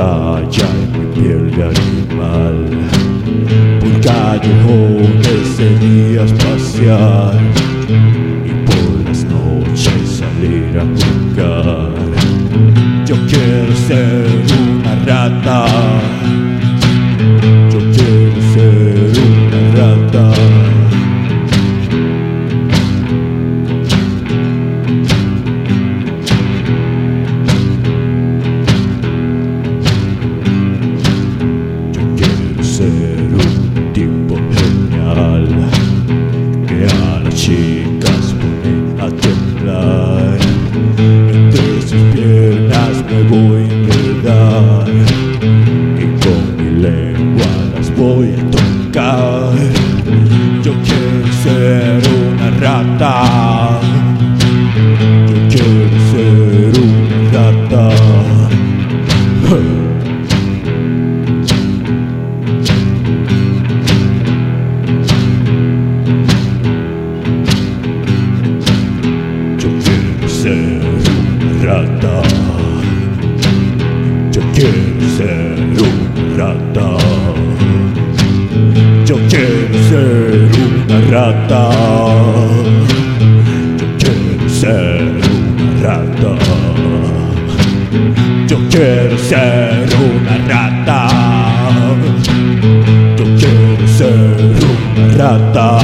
batalla en piel de animal. Por callejones días pasear Yo quiero ser una rata. Yo quiero ser una rata. Yo quiero ser una rata. Yo quiero ser una rata. Yo quiero ser una rata.